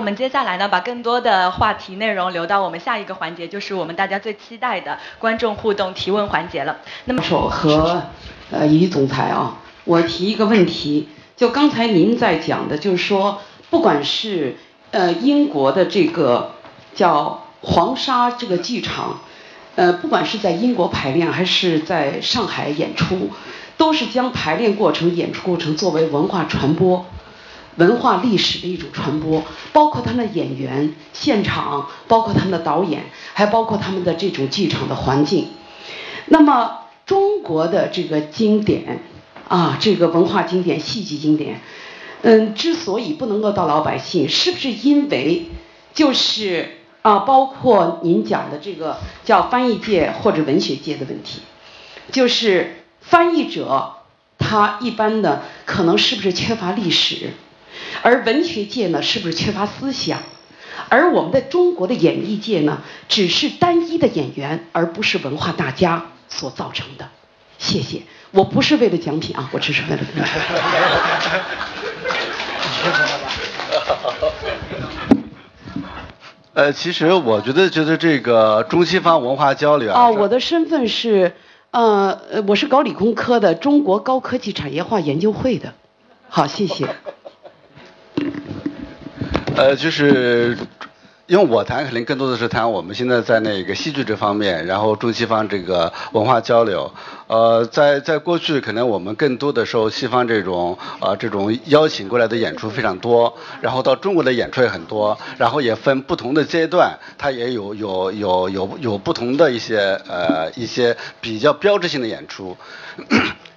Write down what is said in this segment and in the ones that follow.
我们接下来呢，把更多的话题内容留到我们下一个环节，就是我们大家最期待的观众互动提问环节了。那么，和呃于总裁啊，我提一个问题，就刚才您在讲的，就是说，不管是呃英国的这个叫黄沙这个剧场，呃，不管是在英国排练还是在上海演出，都是将排练过程、演出过程作为文化传播。文化历史的一种传播，包括他们的演员、现场，包括他们的导演，还包括他们的这种剧场的环境。那么，中国的这个经典啊，这个文化经典、戏剧经典，嗯，之所以不能够到老百姓，是不是因为就是啊，包括您讲的这个叫翻译界或者文学界的问题，就是翻译者他一般的可能是不是缺乏历史？而文学界呢，是不是缺乏思想？而我们的中国的演艺界呢，只是单一的演员，而不是文化大家所造成的。谢谢，我不是为了奖品啊，我只是为了。呃，其实我觉得，觉得这个中西方文化交流啊。哦，我的身份是，呃，我是搞理工科的，中国高科技产业化研究会的。好，谢谢。呃，就是，因为我谈肯定更多的是谈我们现在在那个戏剧这方面，然后中西方这个文化交流。呃，在在过去，可能我们更多的时候，西方这种呃这种邀请过来的演出非常多，然后到中国的演出也很多，然后也分不同的阶段，它也有有有有有不同的一些呃一些比较标志性的演出。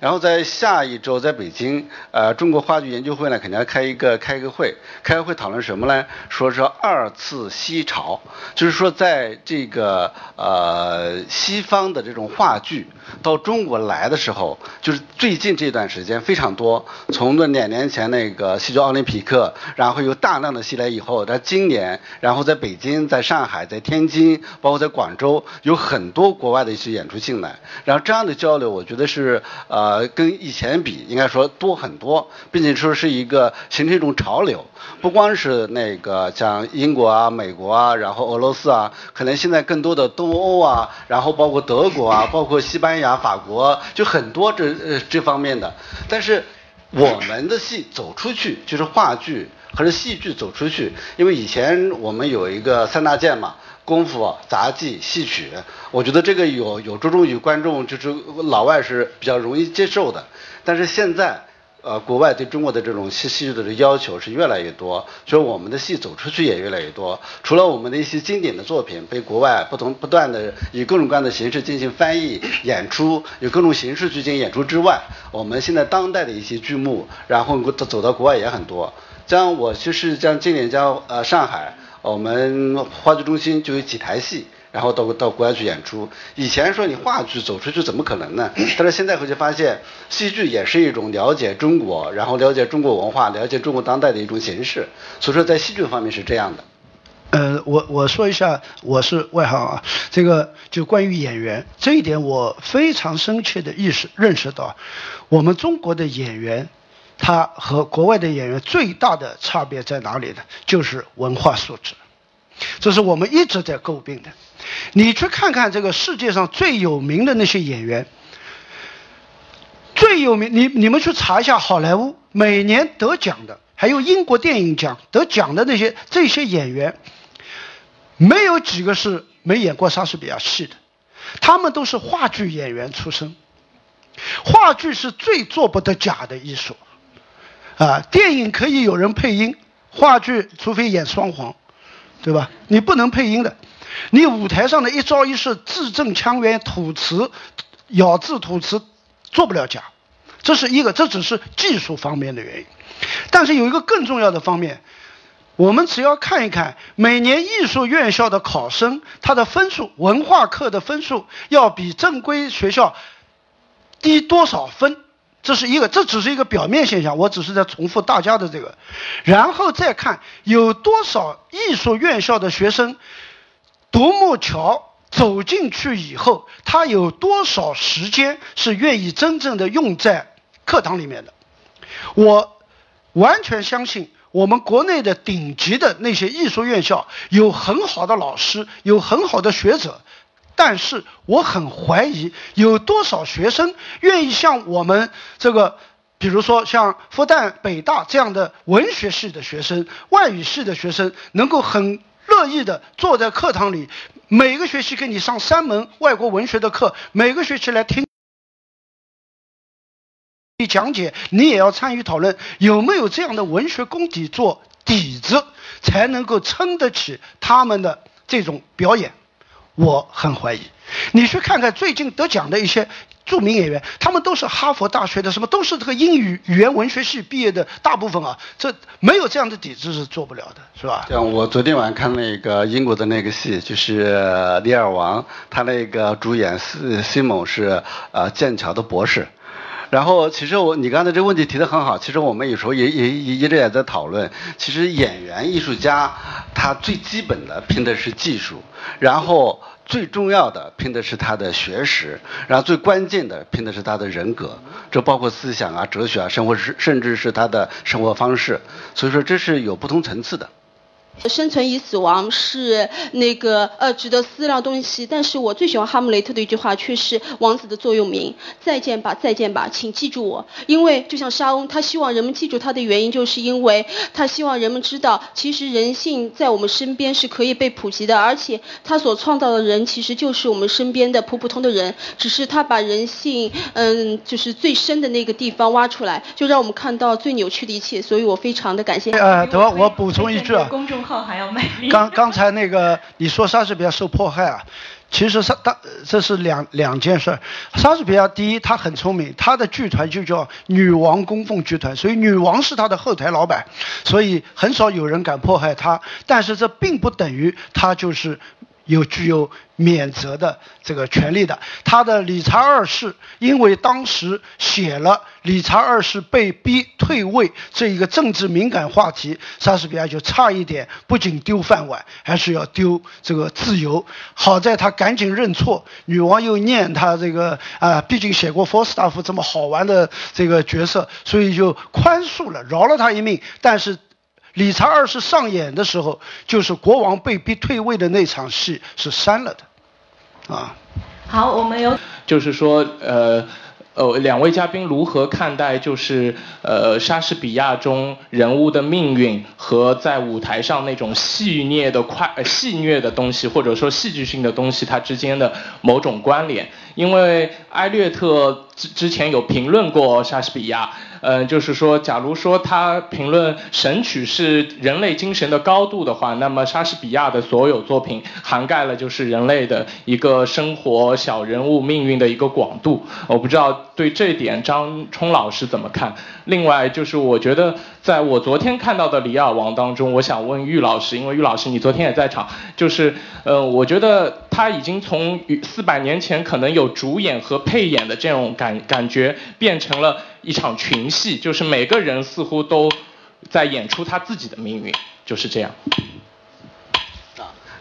然后在下一周，在北京，呃，中国话剧研究会呢，肯定要开一个开一个会，开个会讨论什么呢？说是二次西潮，就是说在这个呃西方的这种话剧到中国来的时候，就是最近这段时间非常多，从那两年前那个戏剧奥林匹克，然后有大量的戏来以后，在今年，然后在北京、在上海、在天津，包括在广州，有很多国外的一些演出进来，然后这样的交流，我觉得是呃。呃，跟以前比，应该说多很多，并且说是一个形成一种潮流。不光是那个像英国啊、美国啊，然后俄罗斯啊，可能现在更多的东欧啊，然后包括德国啊，包括西班牙、法国，就很多这呃这方面的。但是我们的戏走出去，就是话剧和戏剧走出去，因为以前我们有一个三大件嘛。功夫、杂技、戏曲，我觉得这个有有注重于观众，就是老外是比较容易接受的。但是现在，呃，国外对中国的这种戏戏剧的要求是越来越多，所以我们的戏走出去也越来越多。除了我们的一些经典的作品被国外不同不断的以各种各样的形式进行翻译演出，有各种形式去进行演出之外，我们现在当代的一些剧目，然后走走到国外也很多。像我就是像今年将呃上海。我们话剧中心就有几台戏，然后到到国外去演出。以前说你话剧走出去怎么可能呢？但是现在回去发现，戏剧也是一种了解中国，然后了解中国文化、了解中国当代的一种形式。所以说在戏剧方面是这样的。呃，我我说一下，我是外行啊。这个就关于演员这一点，我非常深切的意识认识到，我们中国的演员。他和国外的演员最大的差别在哪里呢？就是文化素质，这是我们一直在诟病的。你去看看这个世界上最有名的那些演员，最有名，你你们去查一下好莱坞每年得奖的，还有英国电影奖得奖的那些这些演员，没有几个是没演过莎士比亚戏的，他们都是话剧演员出身。话剧是最做不得假的艺术。啊，电影可以有人配音，话剧除非演双簧，对吧？你不能配音的，你舞台上的一招一式、字正腔圆、吐词、咬字吐词，做不了假，这是一个，这只是技术方面的原因。但是有一个更重要的方面，我们只要看一看每年艺术院校的考生，他的分数，文化课的分数要比正规学校低多少分。这是一个，这只是一个表面现象，我只是在重复大家的这个，然后再看有多少艺术院校的学生，独木桥走进去以后，他有多少时间是愿意真正的用在课堂里面的？我完全相信我们国内的顶级的那些艺术院校有很好的老师，有很好的学者，但是我很怀疑有多少学生愿意像我们这个，比如说像复旦、北大这样的文学系的学生、外语系的学生，能够很乐意的坐在课堂里，每个学期给你上三门外国文学的课，每个学期来听你。讲解，你也要参与讨论，有没有这样的文学功底做底子，才能够撑得起他们的这种表演？我很怀疑。你去看看最近得奖的一些著名演员，他们都是哈佛大学的，什么都是这个英语语言文学系毕业的，大部分啊，这没有这样的底子是做不了的，是吧？像我昨天晚上看那个英国的那个戏，就是《李尔王》，他那个主演是西蒙是呃剑桥的博士。然后，其实我你刚才这个问题提得很好。其实我们有时候也也也一直也在讨论。其实演员、艺术家，他最基本的拼的是技术，然后最重要的拼的是他的学识，然后最关键的拼的是他的人格。这包括思想啊、哲学啊、生活甚至是他的生活方式。所以说，这是有不同层次的。生存与死亡是那个呃值得思量东西，但是我最喜欢哈姆雷特的一句话，却是王子的座右铭：再见吧，再见吧，请记住我。因为就像沙翁，他希望人们记住他的原因，就是因为他希望人们知道，其实人性在我们身边是可以被普及的，而且他所创造的人其实就是我们身边的普普通的人，只是他把人性嗯就是最深的那个地方挖出来，就让我们看到最扭曲的一切。所以我非常的感谢。呃，得我补充一句还要卖。刚刚才那个你说莎士比亚受迫害啊，其实莎大这是两两件事。莎士比亚第一他很聪明，他的剧团就叫女王供奉剧团，所以女王是他的后台老板，所以很少有人敢迫害他。但是这并不等于他就是有具有。免责的这个权利的，他的理查二世因为当时写了理查二世被逼退位这一个政治敏感话题，莎士比亚就差一点不仅丢饭碗，还是要丢这个自由。好在他赶紧认错，女王又念他这个啊，毕竟写过佛斯塔夫这么好玩的这个角色，所以就宽恕了，饶了他一命。但是。理查二世上演的时候，就是国王被逼退位的那场戏是删了的，啊。好，我们有。就是说，呃，呃，两位嘉宾如何看待就是呃莎士比亚中人物的命运和在舞台上那种戏谑的快戏谑的东西，或者说戏剧性的东西，它之间的某种关联？因为艾略特之之前有评论过莎士比亚。嗯，就是说，假如说他评论《神曲》是人类精神的高度的话，那么莎士比亚的所有作品涵盖了就是人类的一个生活小人物命运的一个广度。我不知道对这点张冲老师怎么看。另外，就是我觉得在我昨天看到的《李尔王》当中，我想问玉老师，因为玉老师你昨天也在场，就是呃，我觉得他已经从四百年前可能有主演和配演的这种感感觉，变成了。一场群戏，就是每个人似乎都在演出他自己的命运，就是这样。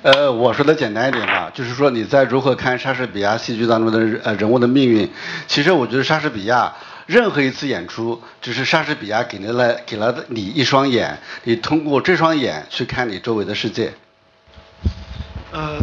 呃，我说的简单一点吧，就是说你在如何看莎士比亚戏剧当中的呃人物的命运。其实我觉得莎士比亚任何一次演出，只是莎士比亚给了给了你一双眼，你通过这双眼去看你周围的世界。呃。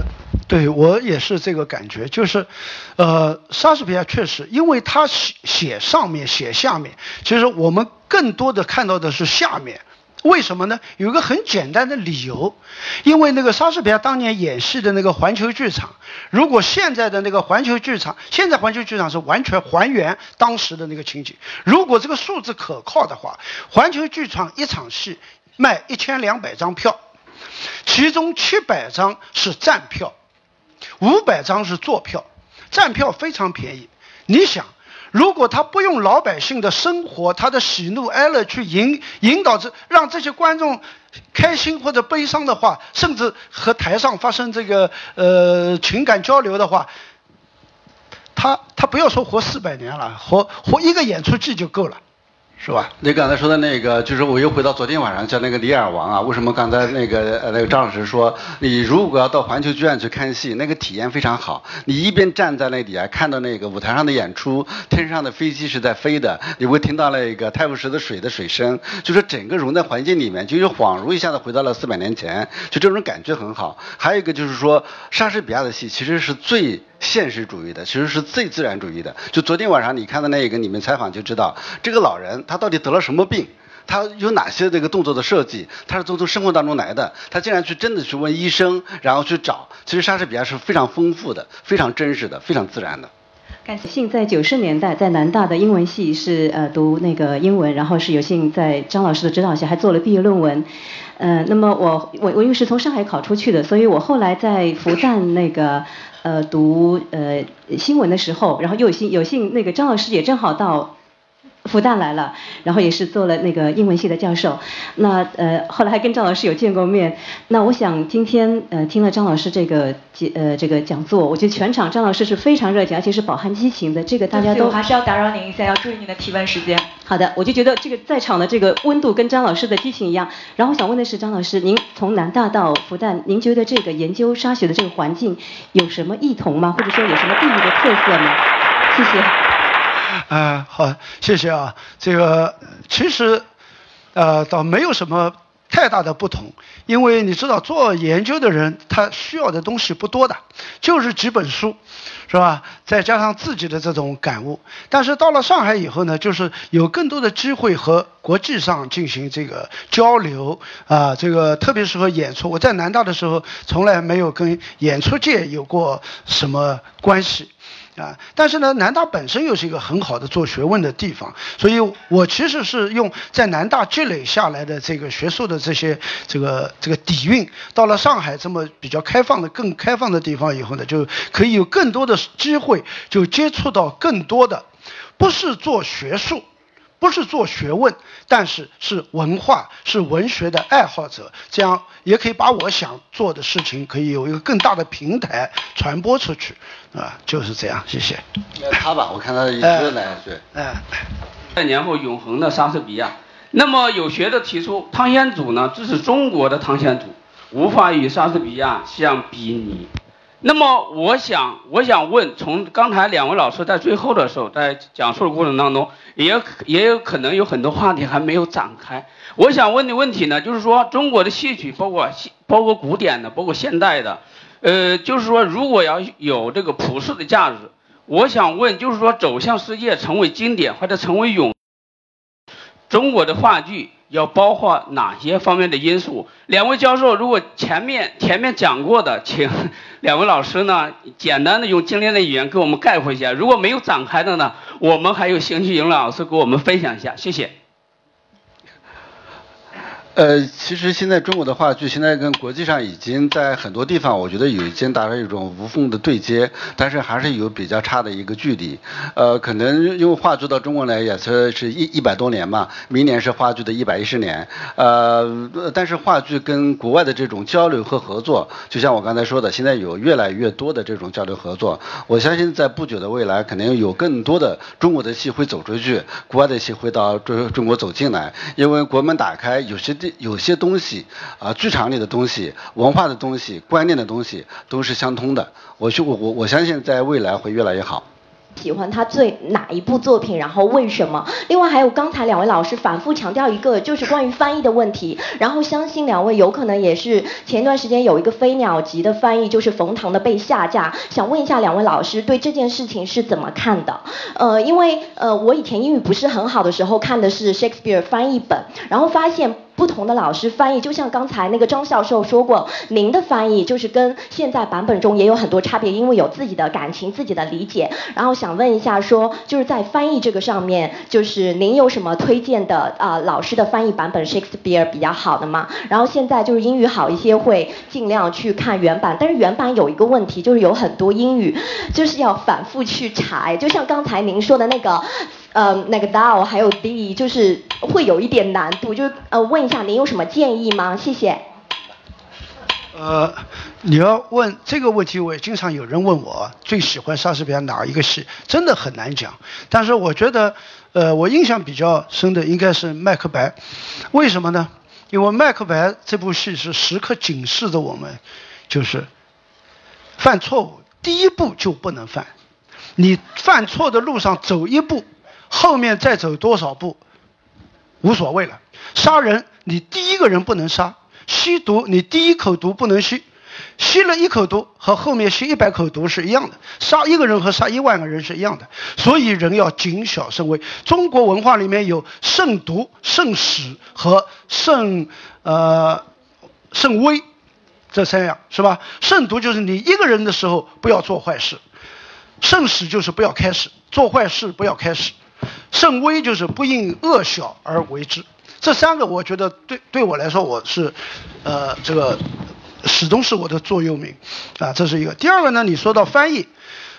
对我也是这个感觉，就是，呃，莎士比亚确实，因为他写写上面写下面，其实我们更多的看到的是下面，为什么呢？有一个很简单的理由，因为那个莎士比亚当年演戏的那个环球剧场，如果现在的那个环球剧场，现在环球剧场是完全还原当时的那个情景，如果这个数字可靠的话，环球剧场一场戏卖一千两百张票，其中七百张是站票。五百张是坐票，站票非常便宜。你想，如果他不用老百姓的生活、他的喜怒哀乐去引引导着，让这些观众开心或者悲伤的话，甚至和台上发生这个呃情感交流的话，他他不要说活四百年了，活活一个演出季就够了。是吧？你刚才说的那个，就是我又回到昨天晚上叫那个《李尔王》啊，为什么刚才那个呃那个张老师说，你如果要到环球剧院去看戏，那个体验非常好。你一边站在那底下看到那个舞台上的演出，天上的飞机是在飞的，你会听到那个泰晤士的水的水声，就是整个融在环境里面，就是恍如一下子回到了四百年前，就这种感觉很好。还有一个就是说，莎士比亚的戏其实是最。现实主义的，其实是最自然主义的。就昨天晚上你看的那一个，你们采访就知道，这个老人他到底得了什么病，他有哪些这个动作的设计，他是从从生活当中来的，他竟然去真的去问医生，然后去找。其实莎士比亚是非常丰富的，非常真实的，非常自然的。感谢。幸在九十年代在南大的英文系是呃读那个英文，然后是有幸在张老师的指导下还做了毕业论文。呃，那么我我我因为是从上海考出去的，所以我后来在复旦那个。呃，读呃新闻的时候，然后又有幸有幸那个张老师也正好到复旦来了，然后也是做了那个英文系的教授。那呃后来还跟张老师有见过面。那我想今天呃听了张老师这个讲呃这个讲座，我觉得全场张老师是非常热情，而且是饱含激情的。这个大家都还是要打扰您一下，要注意您的提问时间。好的，我就觉得这个在场的这个温度跟张老师的激情一样。然后我想问的是，张老师，您从南大到复旦，您觉得这个研究沙学的这个环境有什么异同吗？或者说有什么地域的特色吗？谢谢。嗯，好，谢谢啊。这个其实呃倒没有什么太大的不同，因为你知道做研究的人他需要的东西不多的，就是几本书。是吧？再加上自己的这种感悟，但是到了上海以后呢，就是有更多的机会和国际上进行这个交流啊，这个特别是和演出。我在南大的时候，从来没有跟演出界有过什么关系。啊，但是呢，南大本身又是一个很好的做学问的地方，所以我其实是用在南大积累下来的这个学术的这些这个这个底蕴，到了上海这么比较开放的、更开放的地方以后呢，就可以有更多的机会，就接触到更多的，不是做学术。不是做学问，但是是文化、是文学的爱好者，这样也可以把我想做的事情，可以有一个更大的平台传播出去，啊，就是这样，谢谢。他吧，我看他一直来对。哎，在年后永恒的莎士比亚。那么有学者提出，汤显祖呢，这是中国的汤显祖，无法与莎士比亚相比拟。那么我想，我想问，从刚才两位老师在最后的时候，在讲述的过程当中，也也有可能有很多话题还没有展开。我想问的问题呢，就是说中国的戏曲，包括现包括古典的，包括现代的，呃，就是说如果要有这个普世的价值，我想问，就是说走向世界，成为经典或者成为永，中国的话剧。要包括哪些方面的因素？两位教授，如果前面前面讲过的，请 两位老师呢，简单的用精炼的语言给我们概括一下。如果没有展开的呢，我们还有兴趣，尹老师给我们分享一下，谢谢。呃，其实现在中国的话剧现在跟国际上已经在很多地方，我觉得已经达成一种无缝的对接，但是还是有比较差的一个距离。呃，可能因为话剧到中国来也是是一一百多年嘛，明年是话剧的一百一十年。呃，但是话剧跟国外的这种交流和合作，就像我刚才说的，现在有越来越多的这种交流合作。我相信在不久的未来，肯定有更多的中国的戏会走出去，国外的戏会到中中国走进来，因为国门打开，有些这。有些东西啊，剧场里的东西、文化的东西、观念的东西都是相通的。我我我我相信在未来会越来越好。喜欢他最哪一部作品，然后为什么？另外还有刚才两位老师反复强调一个，就是关于翻译的问题。然后相信两位有可能也是前一段时间有一个飞鸟集的翻译，就是冯唐的被下架。想问一下两位老师对这件事情是怎么看的？呃，因为呃我以前英语不是很好的时候看的是 Shakespeare 翻译本，然后发现。不同的老师翻译，就像刚才那个张教授说过，您的翻译就是跟现在版本中也有很多差别，因为有自己的感情、自己的理解。然后想问一下，说就是在翻译这个上面，就是您有什么推荐的啊？老师的翻译版本 Shakespeare 比较好的吗？然后现在就是英语好一些，会尽量去看原版。但是原版有一个问题，就是有很多英语就是要反复去查，就像刚才您说的那个。呃，那个 thou 还有 d 就是会有一点难度，就呃问一下您有什么建议吗？谢谢。呃，你要问这个问题，我也经常有人问我最喜欢莎士比亚哪一个戏，真的很难讲。但是我觉得，呃，我印象比较深的应该是《麦克白》，为什么呢？因为《麦克白》这部戏是时刻警示着我们，就是犯错误第一步就不能犯，你犯错的路上走一步，后面再走多少步无所谓了。杀人，你第一个人不能杀。吸毒，你第一口毒不能吸，吸了一口毒和后面吸一百口毒是一样的，杀一个人和杀一万个人是一样的，所以人要谨小慎微。中国文化里面有慎独、慎始和慎呃慎微这三样，是吧？慎独就是你一个人的时候不要做坏事，慎始就是不要开始做坏事，不要开始，慎微就是不因恶小而为之。这三个我觉得对对我来说我是，呃，这个始终是我的座右铭，啊，这是一个。第二个呢，你说到翻译，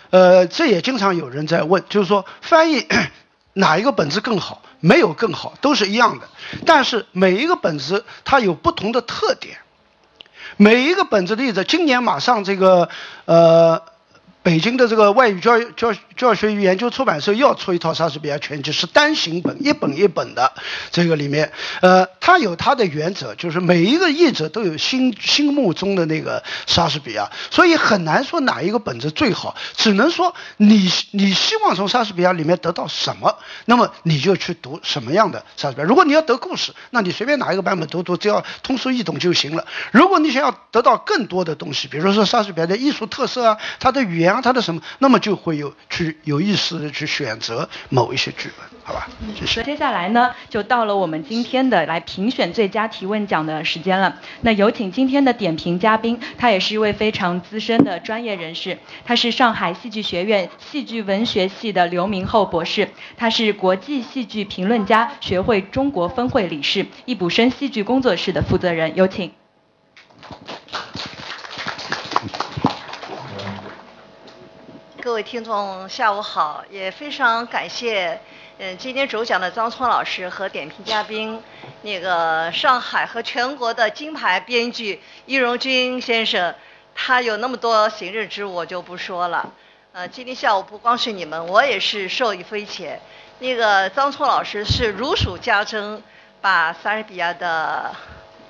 呃，这也经常有人在问，就是说翻译 哪一个本子更好？没有更好，都是一样的。但是每一个本子它有不同的特点，每一个本子例子，今年马上这个呃。北京的这个外语教育教教学与研究出版社又要出一套莎士比亚全集，是单行本，一本一本的。这个里面，呃，它有它的原则，就是每一个译者都有心心目中的那个莎士比亚，所以很难说哪一个本子最好，只能说你你希望从莎士比亚里面得到什么，那么你就去读什么样的莎士比亚。如果你要得故事，那你随便哪一个版本读读，只要通俗易懂就行了。如果你想要得到更多的东西，比如说莎士比亚的艺术特色啊，他的语言。他的什么，那么就会有去有意识的去选择某一些剧本，好吧？谢谢。接下来呢，就到了我们今天的来评选最佳提问奖的时间了。那有请今天的点评嘉宾，他也是一位非常资深的专业人士，他是上海戏剧学院戏剧文学系的刘明厚博士，他是国际戏剧评论家学会中国分会理事，易卜生戏剧工作室的负责人。有请。各位听众，下午好！也非常感谢，嗯，今天主讲的张聪老师和点评嘉宾，那个上海和全国的金牌编剧易荣军先生，他有那么多行政职务，我就不说了。呃，今天下午不光是你们，我也是受益匪浅。那个张聪老师是如数家珍，把莎士比亚的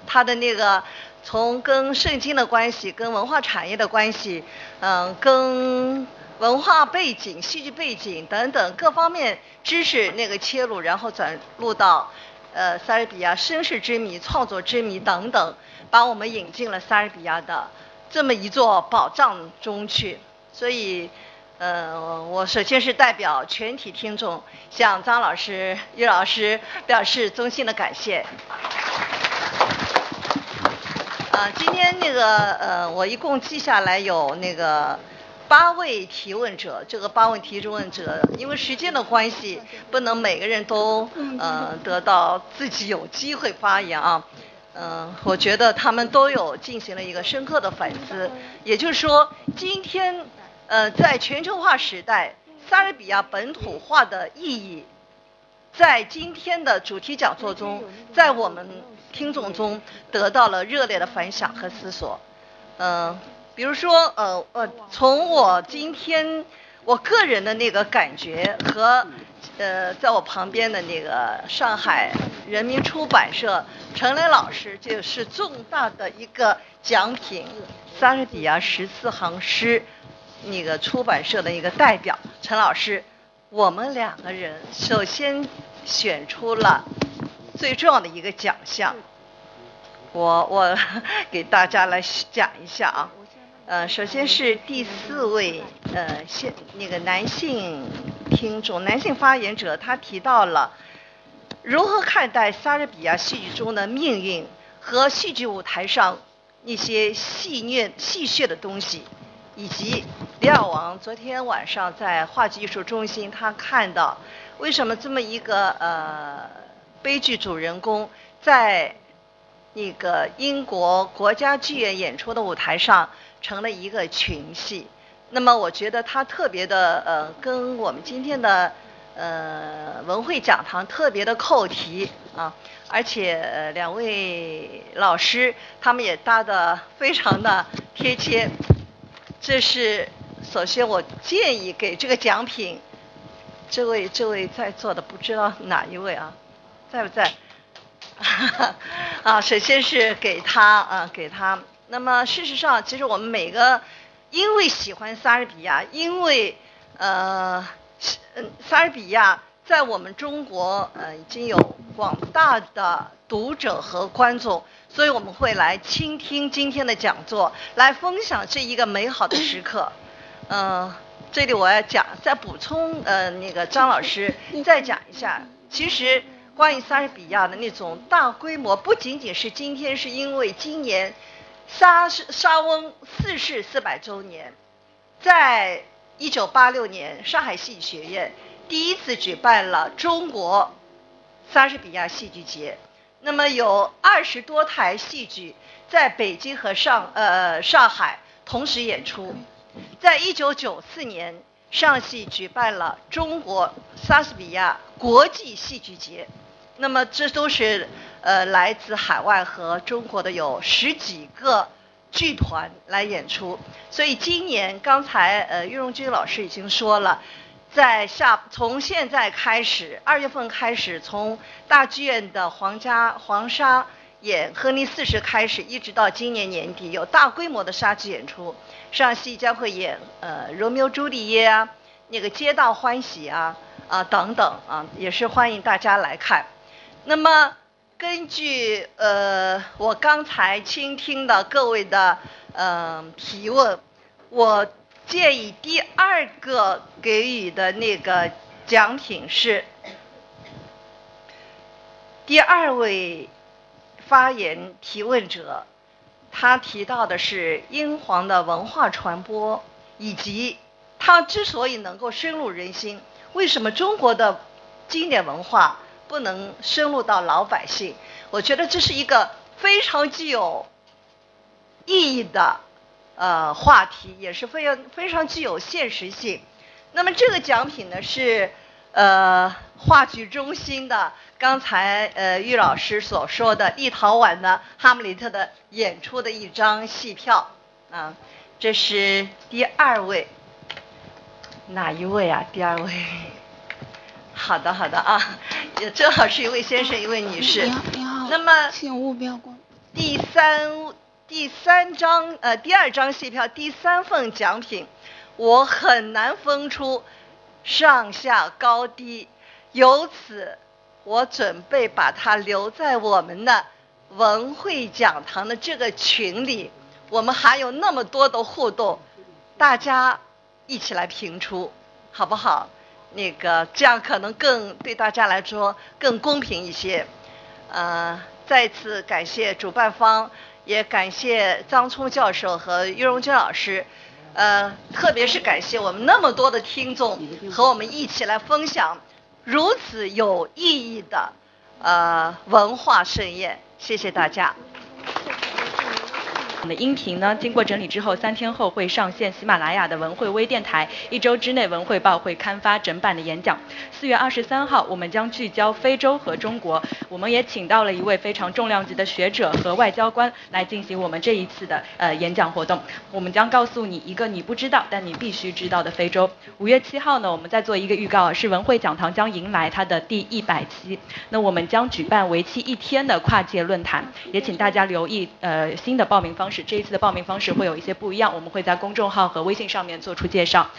他的那个从跟圣经的关系、跟文化产业的关系，嗯，跟文化背景、戏剧背景等等各方面知识那个切入，然后转入到呃莎士比亚身世之谜、创作之谜等等，把我们引进了莎士比亚的这么一座宝藏中去。所以，呃，我首先是代表全体听众向张老师、于老师表示衷心的感谢。啊，今天那个呃，我一共记下来有那个。八位提问者，这个八位提问者，因为时间的关系，不能每个人都呃得到自己有机会发言啊。嗯，我觉得他们都有进行了一个深刻的反思。也就是说，今天呃在全球化时代，莎士比亚本土化的意义，在今天的主题讲座中，在我们听众中得到了热烈的反响和思索。嗯。比如说，呃呃，从我今天我个人的那个感觉和，呃，在我旁边的那个上海人民出版社陈雷老师，就是重大的一个奖品，莎士比亚十四行诗，那个出版社的一个代表陈老师，我们两个人首先选出了最重要的一个奖项，我我 给大家来讲一下啊。呃，首先是第四位，呃，现那个男性听众、男性发言者，他提到了如何看待莎士比亚戏剧中的命运和戏剧舞台上那些戏谑、戏谑的东西，以及李尔王昨天晚上在话剧艺术中心，他看到为什么这么一个呃悲剧主人公在那个英国国家剧院演出的舞台上。成了一个群戏，那么我觉得它特别的呃，跟我们今天的呃文汇讲堂特别的扣题啊，而且两位老师他们也搭的非常的贴切。这是首先我建议给这个奖品，这位这位在座的不知道哪一位啊，在不在？啊，首先是给他啊，给他。那么事实上，其实我们每个因为喜欢莎士比亚，因为呃，嗯，莎士比亚在我们中国呃已经有广大的读者和观众，所以我们会来倾听今天的讲座，来分享这一个美好的时刻。嗯，这里我要讲再补充呃，那个张老师再讲一下，其实。关于莎士比亚的那种大规模，不仅仅是今天，是因为今年莎士莎翁逝世四百周年，在一九八六年，上海戏剧学院第一次举办了中国莎士比亚戏剧节，那么有二十多台戏剧在北京和上呃上海同时演出，在一九九四年，上戏举办了中国莎士比亚国际戏剧节。那么这都是呃来自海外和中国的有十几个剧团来演出，所以今年刚才呃岳荣军老师已经说了，在下从现在开始二月份开始，从大剧院的皇家黄沙演亨利四世开始，一直到今年年底有大规模的杀剧演出，上戏将会演呃罗密欧朱丽叶啊，那个皆大欢喜啊啊等等啊，也是欢迎大家来看。那么，根据呃我刚才倾听的各位的嗯提问，我建议第二个给予的那个奖品是第二位发言提问者，他提到的是英皇的文化传播，以及他之所以能够深入人心，为什么中国的经典文化？不能深入到老百姓，我觉得这是一个非常具有意义的呃话题，也是非常非常具有现实性。那么这个奖品呢是呃话剧中心的刚才呃玉老师所说的立陶宛的《哈姆雷特》的演出的一张戏票啊，这是第二位，哪一位啊？第二位。好的，好的啊，也正好是一位先生，一位女士。你好，你好。那么，请勿不要关。第三第三张呃第二张戏票第三份奖品，我很难分出上下高低，由此我准备把它留在我们的文汇讲堂的这个群里，我们还有那么多的互动，大家一起来评出，好不好？那个这样可能更对大家来说更公平一些，呃，再次感谢主办方，也感谢张聪教授和于荣军老师，呃，特别是感谢我们那么多的听众和我们一起来分享如此有意义的呃文化盛宴，谢谢大家。我们的音频呢，经过整理之后，三天后会上线喜马拉雅的文汇微电台。一周之内，文汇报会刊发整版的演讲。四月二十三号，我们将聚焦非洲和中国。我们也请到了一位非常重量级的学者和外交官来进行我们这一次的呃演讲活动。我们将告诉你一个你不知道但你必须知道的非洲。五月七号呢，我们再做一个预告，是文汇讲堂将迎来它的第一百期。那我们将举办为期一天的跨界论坛，也请大家留意呃新的报名方。是这一次的报名方式会有一些不一样，我们会在公众号和微信上面做出介绍。